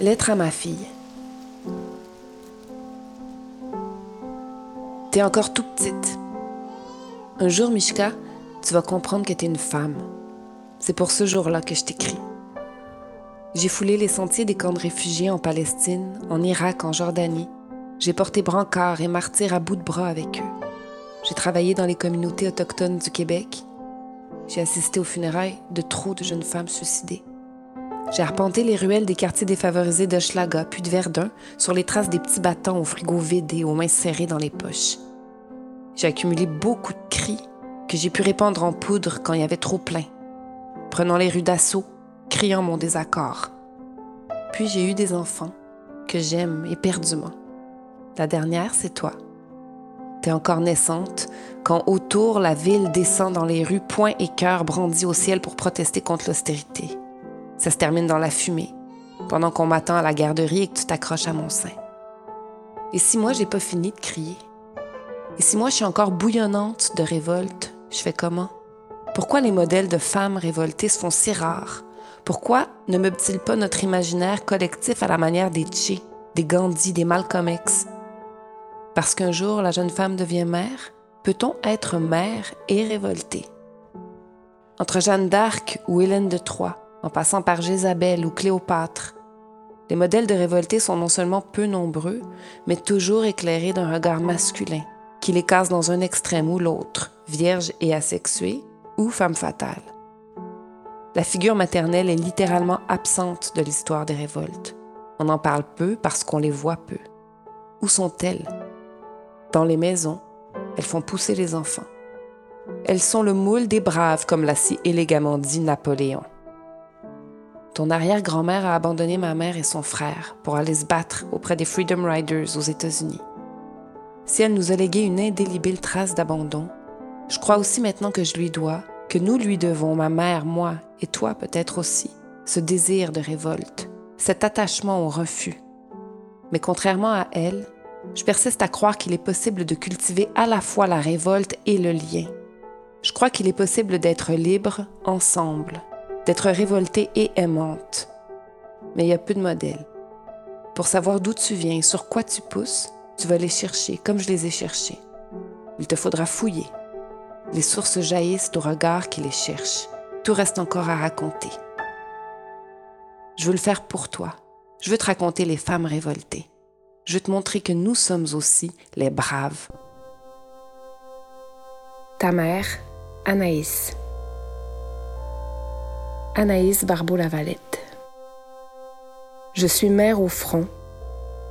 Lettre à ma fille. T'es encore tout petite. Un jour, Mishka, tu vas comprendre que t'es une femme. C'est pour ce jour-là que je t'écris. J'ai foulé les sentiers des camps de réfugiés en Palestine, en Irak, en Jordanie. J'ai porté brancard et martyr à bout de bras avec eux. J'ai travaillé dans les communautés autochtones du Québec. J'ai assisté aux funérailles de trop de jeunes femmes suicidées. J'ai arpenté les ruelles des quartiers défavorisés d'Hochelaga puis de Verdun sur les traces des petits bâtons au frigo vide et aux mains serrées dans les poches. J'ai accumulé beaucoup de cris que j'ai pu répandre en poudre quand il y avait trop plein, prenant les rues d'assaut, criant mon désaccord. Puis j'ai eu des enfants que j'aime éperdument. La dernière, c'est toi. T'es encore naissante quand autour la ville descend dans les rues, poings et cœurs brandis au ciel pour protester contre l'austérité. Ça se termine dans la fumée, pendant qu'on m'attend à la garderie et que tu t'accroches à mon sein. Et si moi, j'ai pas fini de crier? Et si moi, je suis encore bouillonnante de révolte, je fais comment? Pourquoi les modèles de femmes révoltées se font si rares? Pourquoi ne meuble-t-il pas notre imaginaire collectif à la manière des Che, des Gandhi, des Malcolm X? Parce qu'un jour, la jeune femme devient mère, peut-on être mère et révoltée? Entre Jeanne d'Arc ou Hélène de Troyes, en passant par Jézabel ou Cléopâtre. Les modèles de révoltés sont non seulement peu nombreux, mais toujours éclairés d'un regard masculin, qui les casse dans un extrême ou l'autre, vierge et asexuée, ou femme fatale. La figure maternelle est littéralement absente de l'histoire des révoltes. On en parle peu parce qu'on les voit peu. Où sont-elles? Dans les maisons, elles font pousser les enfants. Elles sont le moule des braves, comme l'a si élégamment dit Napoléon. Ton arrière-grand-mère a abandonné ma mère et son frère pour aller se battre auprès des Freedom Riders aux États-Unis. Si elle nous a légué une indélébile trace d'abandon, je crois aussi maintenant que je lui dois, que nous lui devons, ma mère, moi et toi peut-être aussi, ce désir de révolte, cet attachement au refus. Mais contrairement à elle, je persiste à croire qu'il est possible de cultiver à la fois la révolte et le lien. Je crois qu'il est possible d'être libre ensemble, d'être révoltée et aimante. Mais il y a peu de modèles. Pour savoir d'où tu viens, sur quoi tu pousses, tu vas les chercher comme je les ai cherchés. Il te faudra fouiller. Les sources jaillissent au regard qui les cherche. Tout reste encore à raconter. Je veux le faire pour toi. Je veux te raconter les femmes révoltées. Je veux te montrer que nous sommes aussi les braves. Ta mère, Anaïs. Anaïs Barbeau-Lavalette. Je suis mère au front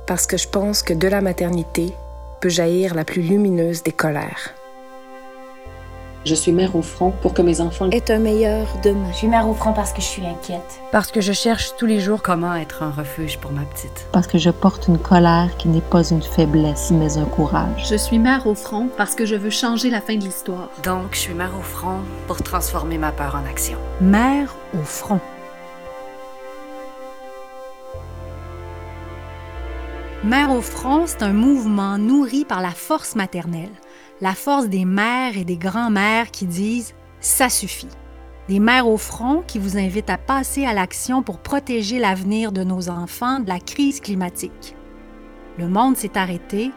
parce que je pense que de la maternité peut jaillir la plus lumineuse des colères. Je suis mère au front pour que mes enfants aient un meilleur demain. Je suis mère au front parce que je suis inquiète. Parce que je cherche tous les jours comment être un refuge pour ma petite. Parce que je porte une colère qui n'est pas une faiblesse, mais un courage. Je suis mère au front parce que je veux changer la fin de l'histoire. Donc, je suis mère au front pour transformer ma peur en action. Mère au front. Mère au front, c'est un mouvement nourri par la force maternelle la force des mères et des grands-mères qui disent ⁇ ça suffit ⁇ des mères au front qui vous invitent à passer à l'action pour protéger l'avenir de nos enfants de la crise climatique. Le monde s'est arrêté,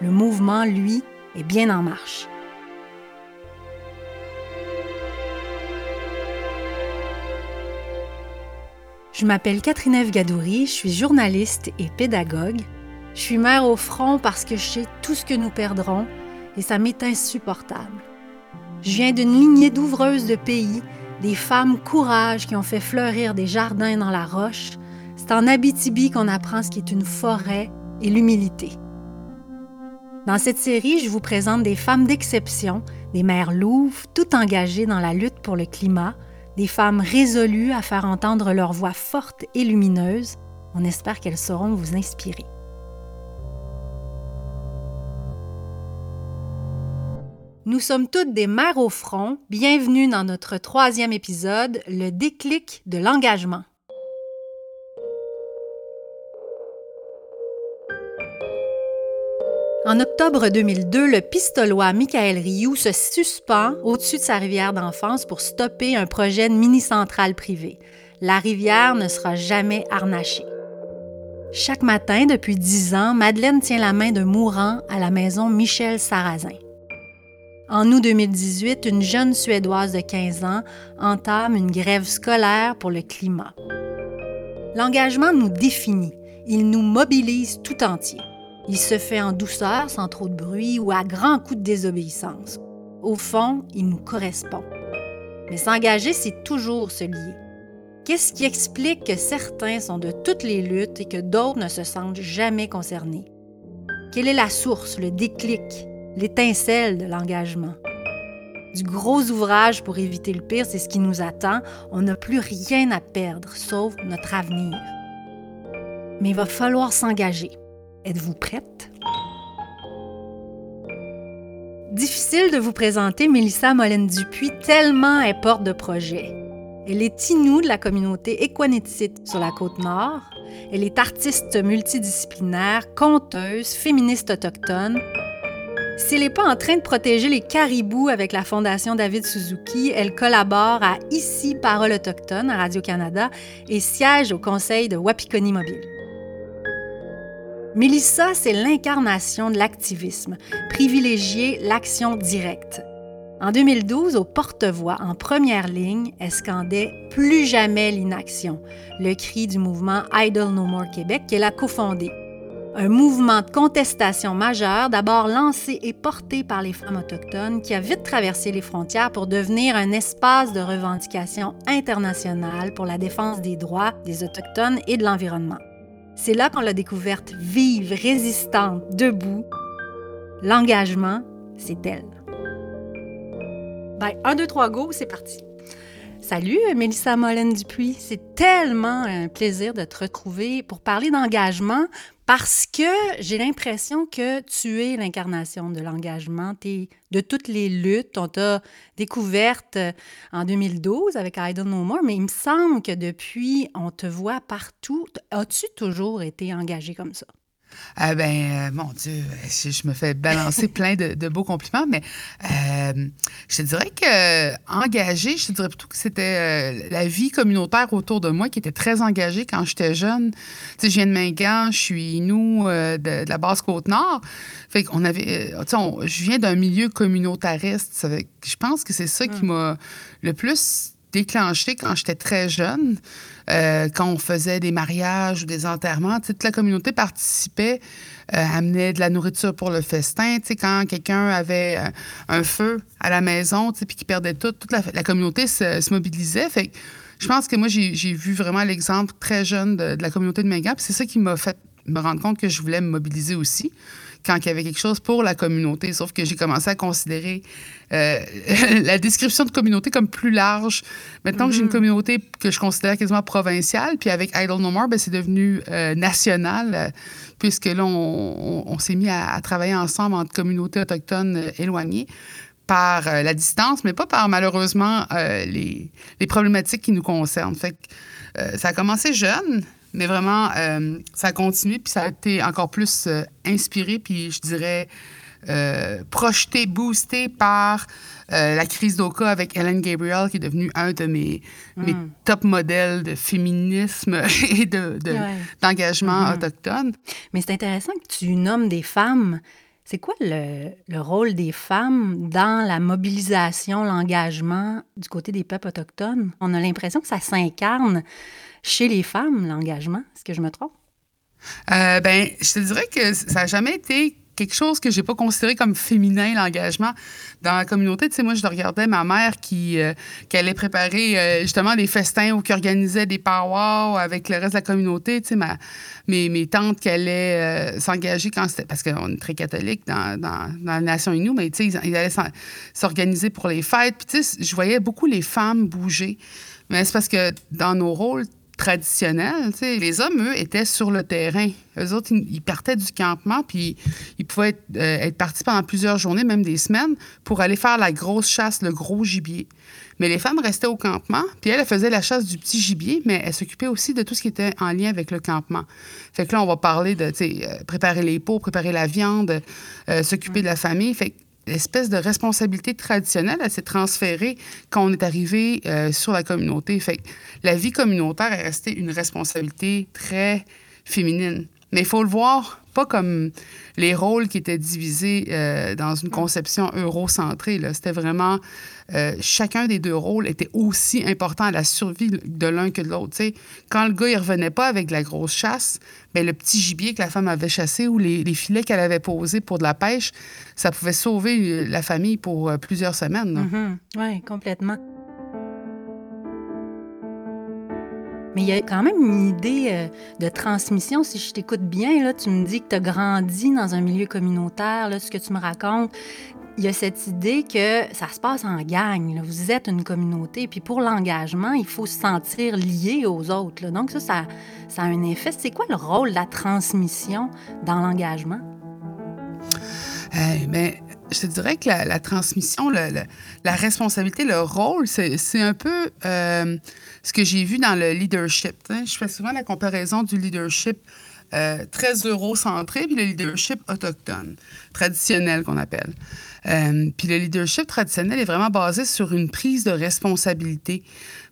le mouvement, lui, est bien en marche. Je m'appelle Catherine Eve Gadouri, je suis journaliste et pédagogue. Je suis mère au front parce que je sais tout ce que nous perdrons et ça m'est insupportable. Je viens d'une lignée d'ouvreuses de pays, des femmes courage qui ont fait fleurir des jardins dans la roche. C'est en Abitibi qu'on apprend ce qu'est une forêt et l'humilité. Dans cette série, je vous présente des femmes d'exception, des mères louves, tout engagées dans la lutte pour le climat, des femmes résolues à faire entendre leur voix forte et lumineuse. On espère qu'elles sauront vous inspirer. Nous sommes toutes des mères au front. Bienvenue dans notre troisième épisode, le déclic de l'engagement. En octobre 2002, le pistolois Michael Rioux se suspend au-dessus de sa rivière d'enfance pour stopper un projet de mini-centrale privée. La rivière ne sera jamais harnachée. Chaque matin, depuis dix ans, Madeleine tient la main d'un mourant à la maison Michel Sarrazin. En août 2018, une jeune Suédoise de 15 ans entame une grève scolaire pour le climat. L'engagement nous définit, il nous mobilise tout entier. Il se fait en douceur, sans trop de bruit ou à grands coups de désobéissance. Au fond, il nous correspond. Mais s'engager, c'est toujours se lier. Qu'est-ce qui explique que certains sont de toutes les luttes et que d'autres ne se sentent jamais concernés? Quelle est la source, le déclic, l'étincelle de l'engagement? Du gros ouvrage pour éviter le pire, c'est ce qui nous attend. On n'a plus rien à perdre, sauf notre avenir. Mais il va falloir s'engager. Êtes-vous prête? Difficile de vous présenter Mélissa Molène-Dupuis tellement elle porte de projets. Elle est inou de la communauté équanéticite sur la côte nord. Elle est artiste multidisciplinaire, conteuse, féministe autochtone. S'il n'est pas en train de protéger les caribous avec la Fondation David Suzuki, elle collabore à Ici Parole autochtone à Radio-Canada et siège au conseil de Wapikoni Mobile. Mélissa, c'est l'incarnation de l'activisme, privilégier l'action directe. En 2012, au porte-voix, en première ligne, elle scandait Plus jamais l'inaction, le cri du mouvement Idle No More Québec qu'elle a cofondé. Un mouvement de contestation majeur, d'abord lancé et porté par les femmes autochtones, qui a vite traversé les frontières pour devenir un espace de revendication internationale pour la défense des droits des Autochtones et de l'environnement. C'est là qu'on l'a découverte vive, résistante, debout. L'engagement, c'est elle. Ben, un, deux, trois, go, c'est parti. Salut, Mélissa Molène Dupuis. C'est tellement un plaisir de te retrouver pour parler d'engagement parce que j'ai l'impression que tu es l'incarnation de l'engagement. de toutes les luttes. On t'a découverte en 2012 avec I Don't Know More, mais il me semble que depuis, on te voit partout. As-tu toujours été engagée comme ça? Ah ben, euh, mon Dieu, je, me fais balancer plein de, beaux compliments, mais euh, je te dirais que engagé, je te dirais plutôt que c'était euh, la vie communautaire autour de moi qui était très engagée quand j'étais jeune. Tu sais, je viens de Mingan, je suis nous de, la basse côte nord. Fait qu'on avait, tu sais, je viens d'un milieu communautariste. je pense que c'est ça qui hum. m'a le plus déclenché quand j'étais très jeune. Euh, quand on faisait des mariages ou des enterrements, toute la communauté participait, euh, amenait de la nourriture pour le festin. Quand quelqu'un avait euh, un feu à la maison, puis qu'il perdait tout, toute la, communauté se, mobilisait. Je pense que moi, j'ai vu vraiment l'exemple très jeune de, la communauté de Mégap. C'est ça qui m'a fait me rendre compte que je voulais me mobiliser aussi quand il y avait quelque chose pour la communauté. Sauf que j'ai commencé à considérer euh, la description de communauté comme plus large. Maintenant que j'ai une mm-hmm. communauté que je considère quasiment provinciale, puis avec Idle No More, ben, c'est devenu euh, national, euh, puisque là, on, s'est mis à, travailler ensemble entre communautés autochtones éloignées par la distance, mais pas par malheureusement les, les, problématiques qui nous concernent. Fait que, ça a commencé jeune, mais vraiment, euh, ça a continué, puis ça a été encore plus euh, inspiré, puis je dirais euh, projeté, boosté par la crise d'Oka avec Ellen Gabriel, qui est devenue un de mes, mes mm. top modèles de féminisme et d'engagement de, mm-hmm. autochtone. Mais c'est intéressant que tu nommes des femmes. C'est quoi le, le, rôle des femmes dans la mobilisation, l'engagement du côté des peuples autochtones? On a l'impression que ça s'incarne chez les femmes, l'engagement. Est-ce que je me trompe? Euh, ben, je te dirais que ça n'a jamais été quelque chose que j'ai pas considéré comme féminin, l'engagement dans la communauté. Tu sais, moi, je regardais ma mère qui, euh, qui allait préparer euh, justement des festins ou qui organisait des powwows avec le reste de la communauté. Tu sais, ma, mes, mes tantes qui allaient s'engager quand c'était... Parce qu'on est très catholique dans, dans, la nation Innu, mais tu sais, ils, allaient s'organiser pour les fêtes. Puis tu sais, je voyais beaucoup les femmes bouger. Mais c'est parce que dans nos rôles, traditionnel. Les hommes, eux, étaient sur le terrain. Eux autres, ils partaient du campement, puis ils pouvaient être, euh, être, partis pendant plusieurs journées, même des semaines, pour aller faire la grosse chasse, le gros gibier. Mais les femmes restaient au campement, puis elles, faisaient la chasse du petit gibier, mais elles s'occupaient aussi de tout ce qui était en lien avec le campement. Fait que là, on va parler de euh, préparer les pots, préparer la viande, euh, s'occuper de la famille. Fait l'espèce de responsabilité traditionnelle, elle s'est transférée quand on est arrivé euh, sur la communauté. Fait la vie communautaire est restée une responsabilité très féminine. Mais il faut le voir pas comme les rôles qui étaient divisés euh, dans une conception eurocentrée. C'était vraiment... euh, chacun des deux rôles était aussi important à la survie de l'un que de l'autre. Quand le gars, il revenait pas avec la grosse chasse, ben, le petit gibier que la femme avait chassé ou les, filets qu'elle avait posés pour de la pêche, ça pouvait sauver euh, la famille pour plusieurs semaines. là. Oui, complètement. Mais il y a quand même une idée euh, de transmission. Si je t'écoute bien, là, tu me dis que tu as grandi dans un milieu communautaire, là, ce que tu me racontes. Il y a cette idée que ça se passe en gang. Vous êtes une communauté. Puis pour l'engagement, il faut se sentir lié aux autres. Donc ça, ça, a un effet. C'est quoi le rôle de la transmission dans l'engagement? Ben, je te dirais que la, transmission, la responsabilité, le rôle, c'est un peu euh, ce que j'ai vu dans le leadership. Je fais souvent la comparaison du leadership euh, très eurocentré puis le leadership autochtone, traditionnel qu'on appelle. Euh, puis le leadership traditionnel est vraiment basé sur une prise de responsabilité.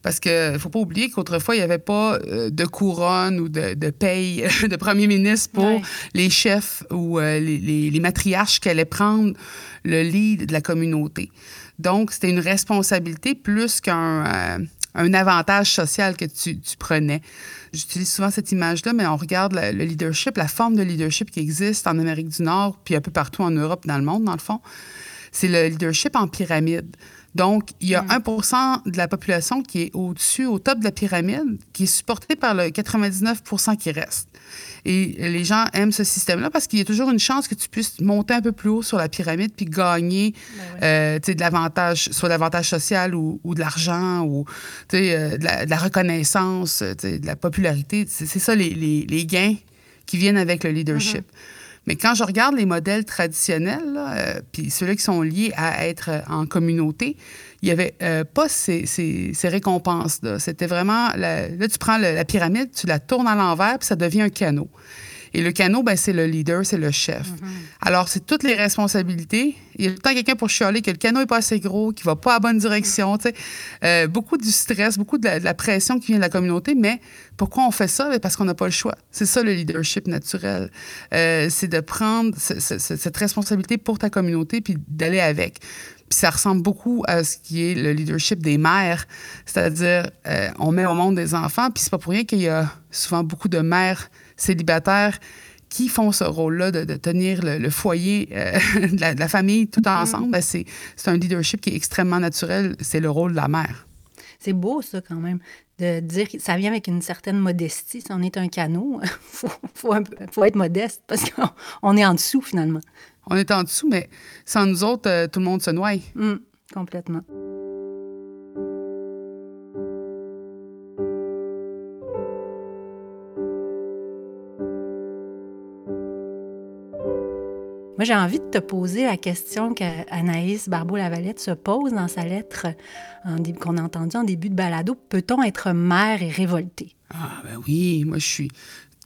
Parce qu'il ne faut pas oublier qu'autrefois, il n'y avait pas euh, de couronne ou de, de paye de premier ministre pour Ouais. les chefs ou euh, les, les- les matriarches qui allaient prendre le lead de la communauté. Donc, c'était une responsabilité plus qu'un un avantage social que tu, tu prenais. J'utilise souvent cette image-là, mais on regarde le leadership, la forme de leadership qui existe en Amérique du Nord, puis un peu partout en Europe, dans le monde, dans le fond. C'est le leadership en pyramide. Donc, il y a 1% de la population qui est au-dessus, au top de la pyramide, qui est supporté par le 99 qui reste. Et les gens aiment ce système-là parce qu'il y a toujours une chance que tu puisses monter un peu plus haut sur la pyramide puis gagner euh, tu sais, de l'avantage, soit l'avantage social ou, ou de l'argent ou euh, de, la, de la reconnaissance, euh, de la popularité. C'est ça les, les- les gains qui viennent avec le leadership. Mais quand je regarde les modèles traditionnels, euh, puis ceux-là qui sont liés à être euh, en communauté, il n'y avait euh, pas ces, récompenses-là. C'était vraiment... là, tu prends la pyramide, tu la tournes à l'envers, puis ça devient un canot. Et le canot, ben, c'est le leader, c'est le chef. Alors, c'est toutes les responsabilités. Il y a tout le temps quelqu'un pour chialer que le canot n'est pas assez gros, qu'il ne va pas à la bonne direction. tu sais. Euh, beaucoup du stress, beaucoup de la, de la pression qui vient de la communauté. Mais pourquoi on fait ça? Ben, Parce qu'on n'a pas le choix. C'est ça le leadership naturel. Euh, c'est de prendre ce- ce- ce- cette responsabilité pour ta communauté puis d'aller avec. Puis ça ressemble beaucoup à ce qui est le leadership des mères, c'est-à-dire euh, on met au monde des enfants, puis c'est pas pour rien qu'il y a souvent beaucoup de mères célibataires qui font ce rôle-là de, de tenir le, le foyer euh, de, la, de la famille tout ensemble. Ben, c'est un leadership qui est extrêmement naturel. C'est le rôle de la mère. C'est beau, ça, quand même, de dire que ça vient avec une certaine modestie. Si on est un canot, il faut, faut, faut être modeste parce qu'on on est en dessous, finalement. On est en dessous, mais sans nous autres, euh, tout le monde se noie. Hum, complètement. Moi, j'ai envie de te poser la question qu'Anaïs Barbeau-Lavalette se pose dans sa lettre qu'on a entendue en début de balado. Peut-on être mère et révoltée? Ah, ben oui, moi, je suis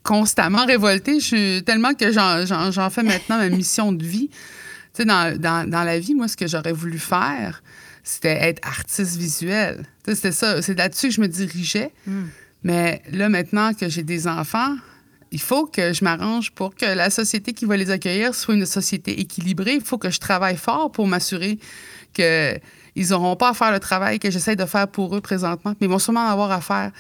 constamment révoltée. Je suis tellement que j'en- fais maintenant ma mission de vie. Tu sais, dans, dans, dans la vie, moi, ce que j'aurais voulu faire, c'était être artiste visuel. Tu sais, c'était ça. C'est là-dessus que je me dirigeais. Mais là, maintenant que j'ai des enfants, il faut que je m'arrange pour que la société qui va les accueillir soit une société équilibrée. Il faut que je travaille fort pour m'assurer qu'ils n'auront pas à faire le travail que j'essaie de faire pour eux présentement, mais ils vont sûrement en avoir à faire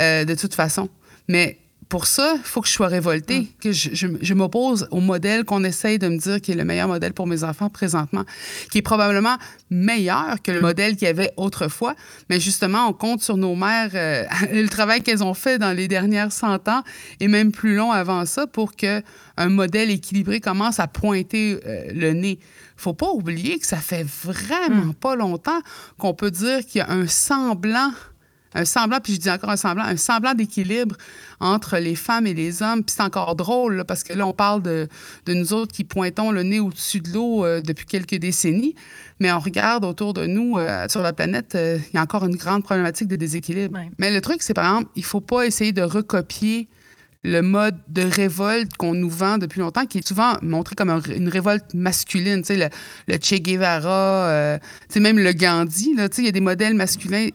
euh, de toute façon. Mais pour ça, il faut que je sois révoltée, que je, je- je m'oppose au modèle qu'on essaye de me dire qui est le meilleur modèle pour mes enfants présentement, qui est probablement meilleur que le modèle qu'il y avait autrefois. Mais justement, on compte sur nos mères, euh, le travail qu'elles ont fait dans les dernières 100 ans et même plus long avant ça pour que un modèle équilibré commence à pointer euh, le nez. faut pas oublier que ça fait vraiment pas longtemps qu'on peut dire qu'il y a un semblant un semblant, puis je dis encore un semblant, un semblant d'équilibre entre les femmes et les hommes. Puis c'est encore drôle, là, parce que là, on parle de, de nous autres qui pointons le nez au-dessus de l'eau euh, depuis quelques décennies, mais on regarde autour de nous, euh, sur la planète, euh, il y a encore une grande problématique de déséquilibre. Ouais. Mais le truc, c'est par exemple, il faut pas essayer de recopier le mode de révolte qu'on nous vend depuis longtemps, qui est souvent montré comme un- une révolte masculine, tu sais, le, le Che Guevara, tu sais, même le Gandhi, là, tu sais, il y a des modèles masculins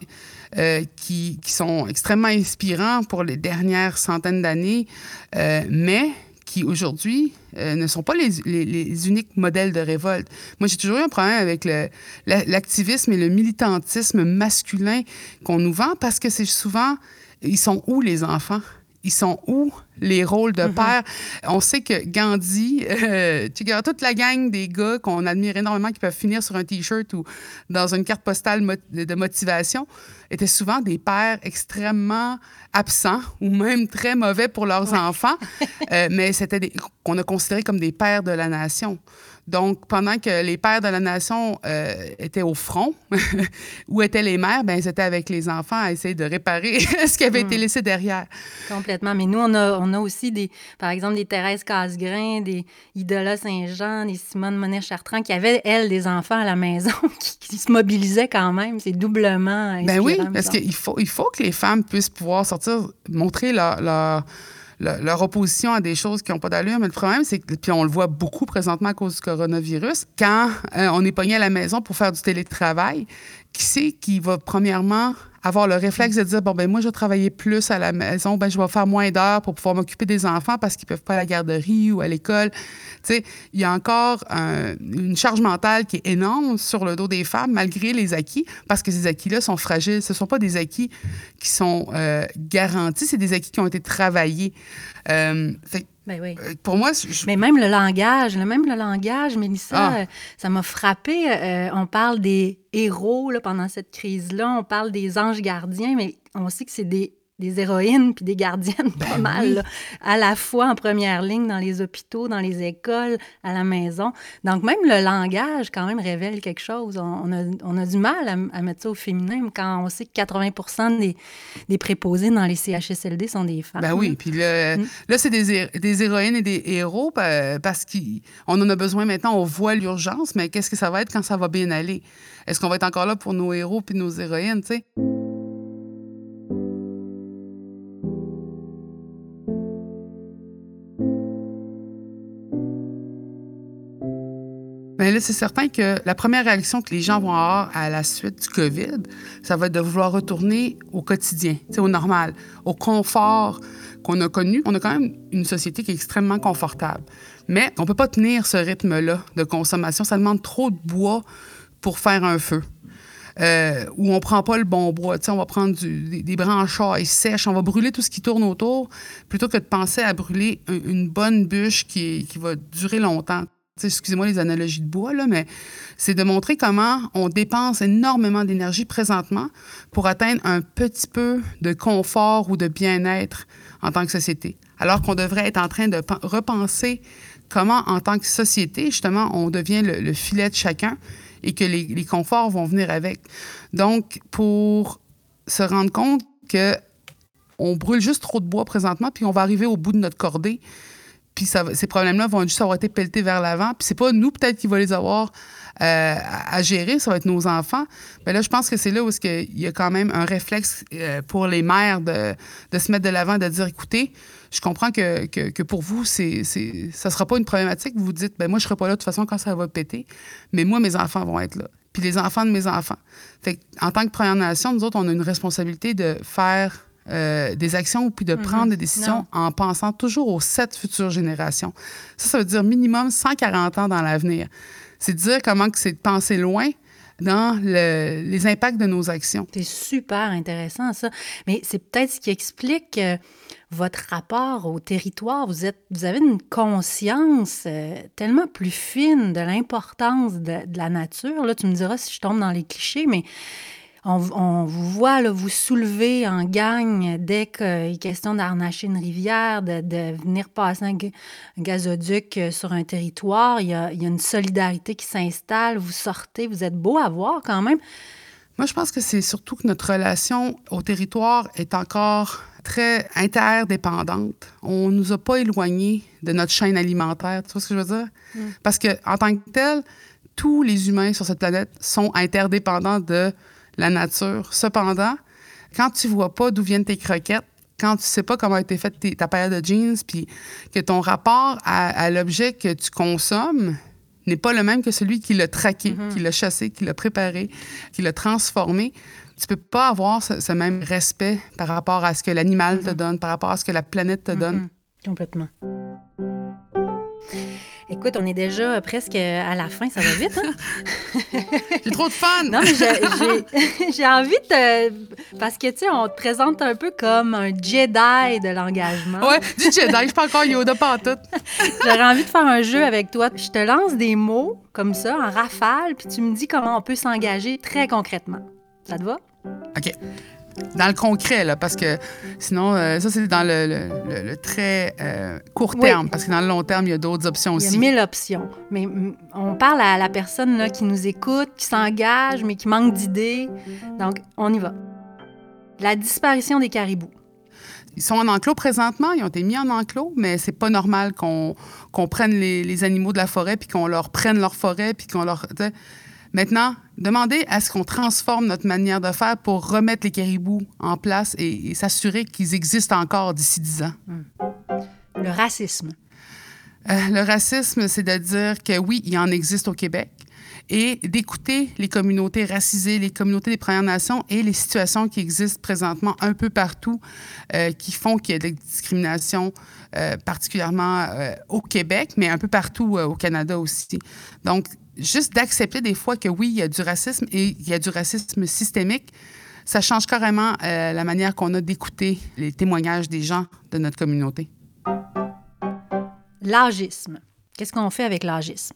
euh, qui, sont extrêmement inspirants pour les dernières centaines d'années, euh, mais qui aujourd'hui euh, ne sont pas les, les, les, uniques modèles de révolte. Moi, j'ai toujours eu un problème avec l'activisme et le militantisme masculin qu'on nous vend parce que c'est souvent, ils sont où les enfants? Ils sont où les rôles de mm-hmm. père? On sait que Gandhi, euh, tu regardes toute la gang des gars qu'on admire énormément qui peuvent finir sur un T-shirt ou dans une carte postale de motivation, étaient souvent des pères extrêmement absents ou même très mauvais pour leurs enfants, euh, mais c'était qu'on a considéré comme des pères de la nation. Donc, pendant que les pères de la nation euh, étaient au front, où étaient les mères, ben c'était avec les enfants à essayer de réparer ce qui avait été hmm. laissé derrière. Complètement. Mais nous, on a, on a aussi, des, par exemple, des Thérèse Casgrain, des Idola Saint-Jean, des Simone Monet-Chartrand, qui avaient, elles, des enfants à la maison, qui, se mobilisaient quand même. C'est doublement Ben oui, parce qu'il faut, il faut que les femmes puissent pouvoir sortir, montrer leur, leur leur opposition à des choses qui n'ont pas d'allure. Mais le problème, c'est que, puis on le voit beaucoup présentement à cause du coronavirus, quand euh, on est pogné à la maison pour faire du télétravail, qui c'est qui va premièrement avoir le réflexe de dire bon ben moi je vais travailler plus à la maison, ben je vais faire moins d'heures pour pouvoir m'occuper des enfants parce qu'ils peuvent pas à la garderie ou à l'école. Tu sais, il y a encore une charge mentale qui est énorme sur le dos des femmes malgré les acquis parce que ces acquis-là sont fragiles. Ce sont pas des acquis qui sont euh, garantis, c'est des acquis qui ont été travaillés. Euh, ben oui. Euh, pour moi, mais même le langage, même le langage, Mélissa, ah. euh, ça m'a frappé. Euh, on parle des héros là, pendant cette crise-là, on parle des anges gardiens, mais on sait que c'est des des héroïnes puis des gardiennes pas ben mal, à la fois en première ligne dans les hôpitaux, dans les écoles, à la maison. Donc même le langage quand même révèle quelque chose. On, a, on a, du mal à, mettre ça au féminin quand on sait que 80 des, des, préposés dans les CHSLD sont des femmes. Ben oui, puis là, mm. là c'est des, des, héroïnes et des héros parce qu'on en a besoin maintenant, on voit l'urgence, mais qu'est-ce que ça va être quand ça va bien aller? Est-ce qu'on va être encore là pour nos héros puis nos héroïnes, tu sais? Mais là, c'est certain que la première réaction que les gens vont avoir à la suite du COVID, ça va être de vouloir retourner au quotidien, au normal, au confort qu'on a connu. On a quand même une société qui est extrêmement confortable. Mais on ne peut pas tenir ce rythme-là de consommation. Ça demande trop de bois pour faire un feu. Euh, où on prend pas le bon bois. on va prendre des, des branchailles sèches, on va brûler tout ce qui tourne autour, plutôt que de penser à brûler une bonne bûche qui va durer longtemps excusez-moi les analogies de bois, là, mais c'est de montrer comment on dépense énormément d'énergie présentement pour atteindre un petit peu de confort ou de bien-être en tant que société. Alors qu'on devrait être en train de repenser comment, en tant que société, justement, on devient le, filet de chacun et que les, les, conforts vont venir avec. Donc, pour se rendre compte que on brûle juste trop de bois présentement, puis on va arriver au bout de notre cordée, puis ces problèmes-là vont juste avoir été pelletés vers l'avant. Puis c'est pas nous peut-être qui va les avoir euh, à gérer, ça va être nos enfants. Mais là, je pense que c'est là où il y a quand même un réflexe euh, pour les mères de, se mettre de l'avant, de dire, écoutez, je comprends que pour vous, c'est, c'est, ça sera pas une problématique. Vous vous dites, ben moi, je serai pas là de toute façon quand ça va péter, mais moi, mes enfants vont être là. Puis les enfants de mes enfants. Fait en tant que Première Nation, nous autres, on a une responsabilité de faire euh, des actions puis de mhm. prendre des décisions en pensant toujours aux sept futures générations. Ça, ça veut dire minimum 140 ans dans l'avenir. C'est dire comment c'est de penser loin dans les impacts de nos actions. C'est super intéressant, ça. Mais c'est peut-être ce qui explique euh, votre rapport au territoire. Vous, êtes, vous avez une conscience euh, tellement plus fine de l'importance de, de, la nature. Là, tu me diras si je tombe dans les clichés, mais on, vous voit là, vous soulever en gang dès qu'il est question d'arnacher une rivière, de, venir passer un, gazoduc euh, sur un territoire. Il y a, une solidarité qui s'installe. Vous sortez, vous êtes beau à voir quand même. Moi, je pense que c'est surtout que notre relation au territoire est encore très interdépendante. On ne nous a pas éloignés de notre chaîne alimentaire. Tu vois ce que je veux dire? Mm. Parce que en tant que tel, tous les humains sur cette planète sont interdépendants de la nature. Cependant, quand tu vois pas d'où viennent tes croquettes, quand tu sais pas comment a été faite ta paire de jeans, puis que ton rapport à, l'objet que tu consommes n'est pas le même que celui qui l'a traqué, mm-hmm. qui l'a chassé, qui l'a préparé, qui l'a transformé, Tu peux pas avoir ce, ce même respect par rapport à ce que l'animal te donne, par rapport à ce que la planète te donne. Mhm. Complètement. Écoute, on est déjà presque à la fin, ça va vite, hein? J'ai trop de fun! Non, mais j'ai- envie de... Parce que, tu sais, on te présente un peu comme un Jedi de l'engagement. Ouais, du Jedi, je suis pas encore Yoda pantoute. J'aurais envie de faire un jeu avec toi. Je te lance des mots comme ça, en rafale, puis tu me dis comment on peut s'engager très concrètement. Ça te va? OK. Dans le concret, là, parce que sinon, euh, ça, c'est dans le, le- le- le très euh, court Oui. terme, parce que dans le long terme, il y a d'autres options Il y a aussi. mille options. Mais mm, on parle à la personne là, qui nous écoute, qui s'engage, mais qui manque d'idées. Donc, on y va. La disparition des caribous. Ils sont en enclos présentement, ils ont été mis en enclos, mais c'est pas normal qu'on qu'on prenne les, les animaux de la forêt puis qu'on leur prenne leur forêt puis qu'on leur. Maintenant, demandez à ce qu'on transforme notre manière de faire pour remettre les caribous en place et, et s'assurer qu'ils existent encore d'ici 10 ans. Le racisme. Euh, le racisme, c'est de dire que oui, il en existe au Québec et d'écouter les communautés racisées, les communautés des Premières Nations et les situations qui existent présentement un peu partout euh, qui font qu'il y a de la discrimination, euh, particulièrement euh, au Québec, mais un peu partout au Canada aussi. Donc, juste d'accepter des fois que oui, il y a du racisme et il y a du racisme systémique, ça change carrément euh, la manière qu'on a d'écouter les témoignages des gens de notre communauté. L'âgisme. Qu'est-ce qu'on fait avec l'âgisme?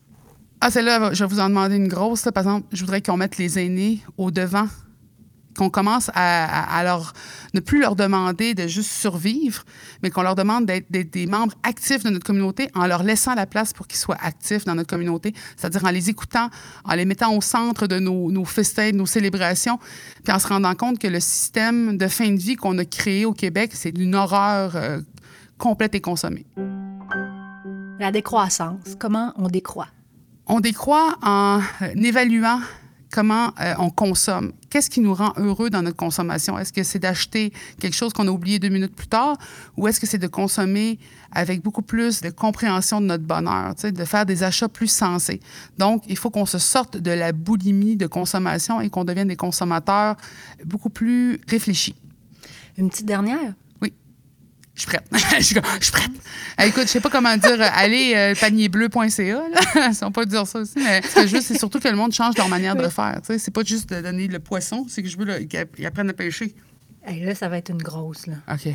Ah, celle-là, je vais vous en demander une grosse. là. Par exemple, je voudrais qu'on mette les aînés au devant, qu'on commence à, à- à leur ne plus leur demander de juste survivre, mais qu'on leur demande d'être des membres actifs de notre communauté en leur laissant la place pour qu'ils soient actifs dans notre communauté, c'est-à-dire en les écoutant, en les mettant au centre de nos, nos festins, de nos célébrations, puis en se rendant compte que le système de fin de vie qu'on a créé au Québec, c'est une horreur euh, complète et consommée. La décroissance. Comment on décroît? On décroît en évaluant comment euh, on consomme. Qu'est-ce qui nous rend heureux dans notre consommation? Est-ce que c'est d'acheter quelque chose qu'on a oublié deux minutes plus tard ou est-ce que c'est de consommer avec beaucoup plus de compréhension de notre bonheur, de faire des achats plus sensés? Donc, il faut qu'on se sorte de la boulimie de consommation et qu'on devienne des consommateurs beaucoup plus réfléchis. Une petite dernière? Je suis prête. je, suis, prête. Euh, écoute, je sais pas comment dire. euh, allez, euh, panierbleu.ca. Si on peut dire ça aussi. Mais ce que je veux, c'est surtout que le monde change leur manière de faire. Tu sais, c'est pas juste de donner le poisson, c'est que je veux qu'ils app- ils apprennent à pêcher. Hey, là, ça va être une grosse. Là. OK.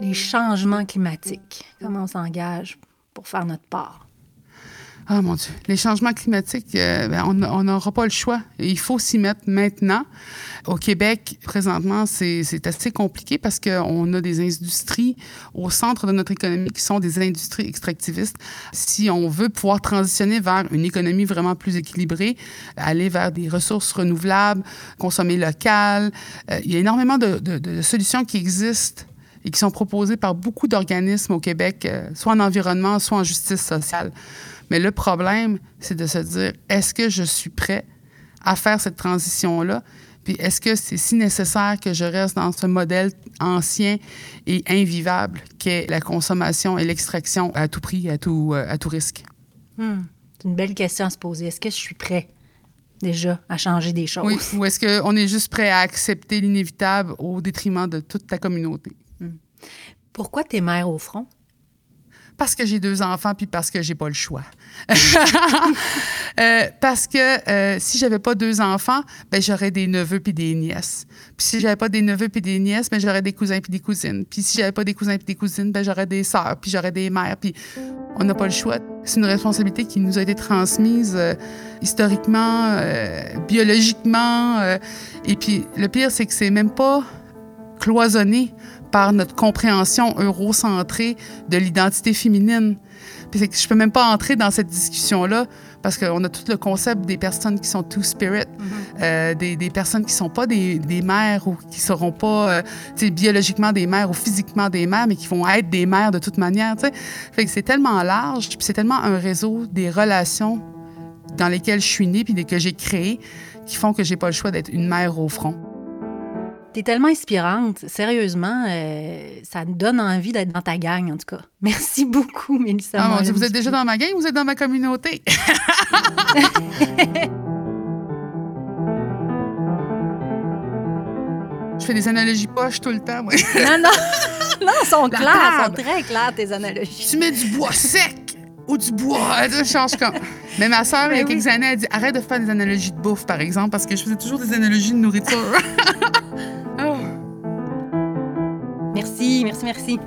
Les changements climatiques. Comment on s'engage pour faire notre part? Ah, mon Dieu. Les changements climatiques, euh, ben, on n'aura pas le choix. Il faut s'y mettre maintenant. Au Québec, présentement, c'est assez compliqué parce qu'on a des industries au centre de notre économie qui sont des industries extractivistes. Si on veut pouvoir transitionner vers une économie vraiment plus équilibrée, aller vers des ressources renouvelables, consommer local, euh, il y a énormément de solutions qui existent et qui sont proposées par beaucoup d'organismes au Québec, euh, soit en environnement, soit en justice sociale. Mais le problème, c'est de se dire, est-ce que je suis prêt à faire cette transition-là? Puis est-ce que c'est si nécessaire que je reste dans ce modèle ancien et invivable qu'est la consommation et l'extraction à tout prix, à tout, euh, à tout risque? Hmm, C'est une belle question à se poser. Est-ce que je suis prêt déjà à changer des choses? Oui. Ou est-ce qu'on est juste prêt à accepter l'inévitable au détriment de toute ta communauté? Pourquoi t'es mère au front? Parce que j'ai deux enfants, puis parce que j'ai pas le choix. Euh, parce que euh, si j'avais pas deux enfants, ben j'aurais des neveux puis des nièces. Puis si j'avais pas des neveux puis des nièces, ben j'aurais des cousins puis des cousines. Puis si j'avais pas des cousins puis des cousines, ben j'aurais des sœurs puis j'aurais des mères. Puis on n'a pas le choix. C'est une responsabilité qui nous a été transmise euh, historiquement, euh, biologiquement. et puis le pire, c'est que c'est même pas cloisonné par notre compréhension eurocentrée de l'identité féminine. Puis c'est que je peux même pas entrer dans cette discussion-là parce qu'on a tout le concept des personnes qui sont two-spirit, euh, des, des personnes qui sont pas des, des mères ou qui seront pas euh, biologiquement des mères ou physiquement des mères, mais qui vont être des mères de toute manière. Fait que c'est tellement large, puis c'est tellement un réseau des relations dans lesquelles je suis née puis que j'ai créé qui font que j'ai pas le choix d'être une mère au front. T'es tellement inspirante. Sérieusement, euh, ça donne envie d'être dans ta gang, en tout cas. Merci beaucoup, Mélissa. Ah, vous êtes déjà dans ma gang, vous êtes dans ma communauté? fais des analogies poches tout le temps, moi. Non, non, non, elles sont La claires, elles sont très claires, tes analogies. tu mets du bois sec ou du bois. Ça change comme. Mais ma soeur, il y a Ben oui. quelques années, elle dit arrête de faire des analogies de bouffe, par exemple, parce que je faisais toujours des analogies de nourriture. Merci, merci, merci.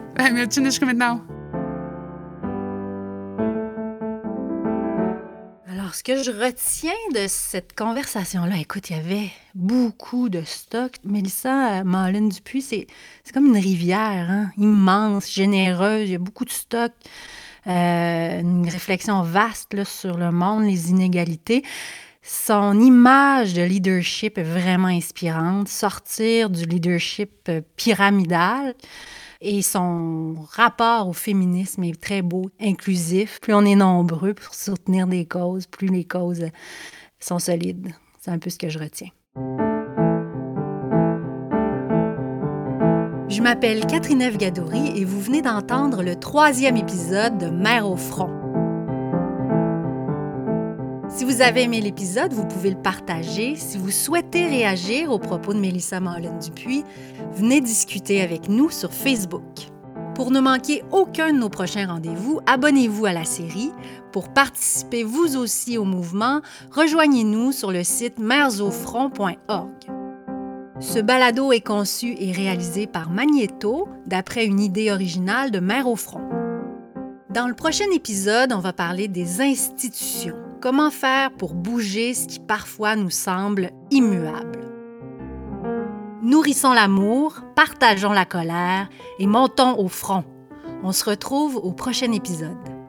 Alors, ce que je retiens de cette conversation-là, écoute, il y avait beaucoup de stock. Mélissa euh, Malin Dupuis, c'est c'est comme une rivière, hein, immense, généreuse. Il y a beaucoup de stock. Euh, une réflexion vaste là, sur le monde, les inégalités. Son image de leadership est vraiment inspirante. Sortir du leadership euh, pyramidal et son rapport au féminisme est très beau, inclusif. Plus on est nombreux pour soutenir des causes, plus les causes sont solides. C'est un peu ce que je retiens. Je m'appelle Catherine Gadouri et vous venez d'entendre le troisième épisode de Mère au front. Vous avez aimé l'épisode, vous pouvez le partager. Si vous souhaitez réagir aux propos de Mélissa Marlène Dupuis, venez discuter avec nous sur Facebook. Pour ne manquer aucun de nos prochains rendez-vous, abonnez-vous à la série. Pour participer vous aussi au mouvement, rejoignez-nous sur le site mèresaufront.org. Ce balado est conçu et réalisé par Magneto d'après une idée originale de Mère au front. Dans le prochain épisode, on va parler des institutions. Comment faire pour bouger ce qui parfois nous semble immuable. Nourrissons l'amour, partageons la colère et montons au front. On se retrouve au prochain épisode.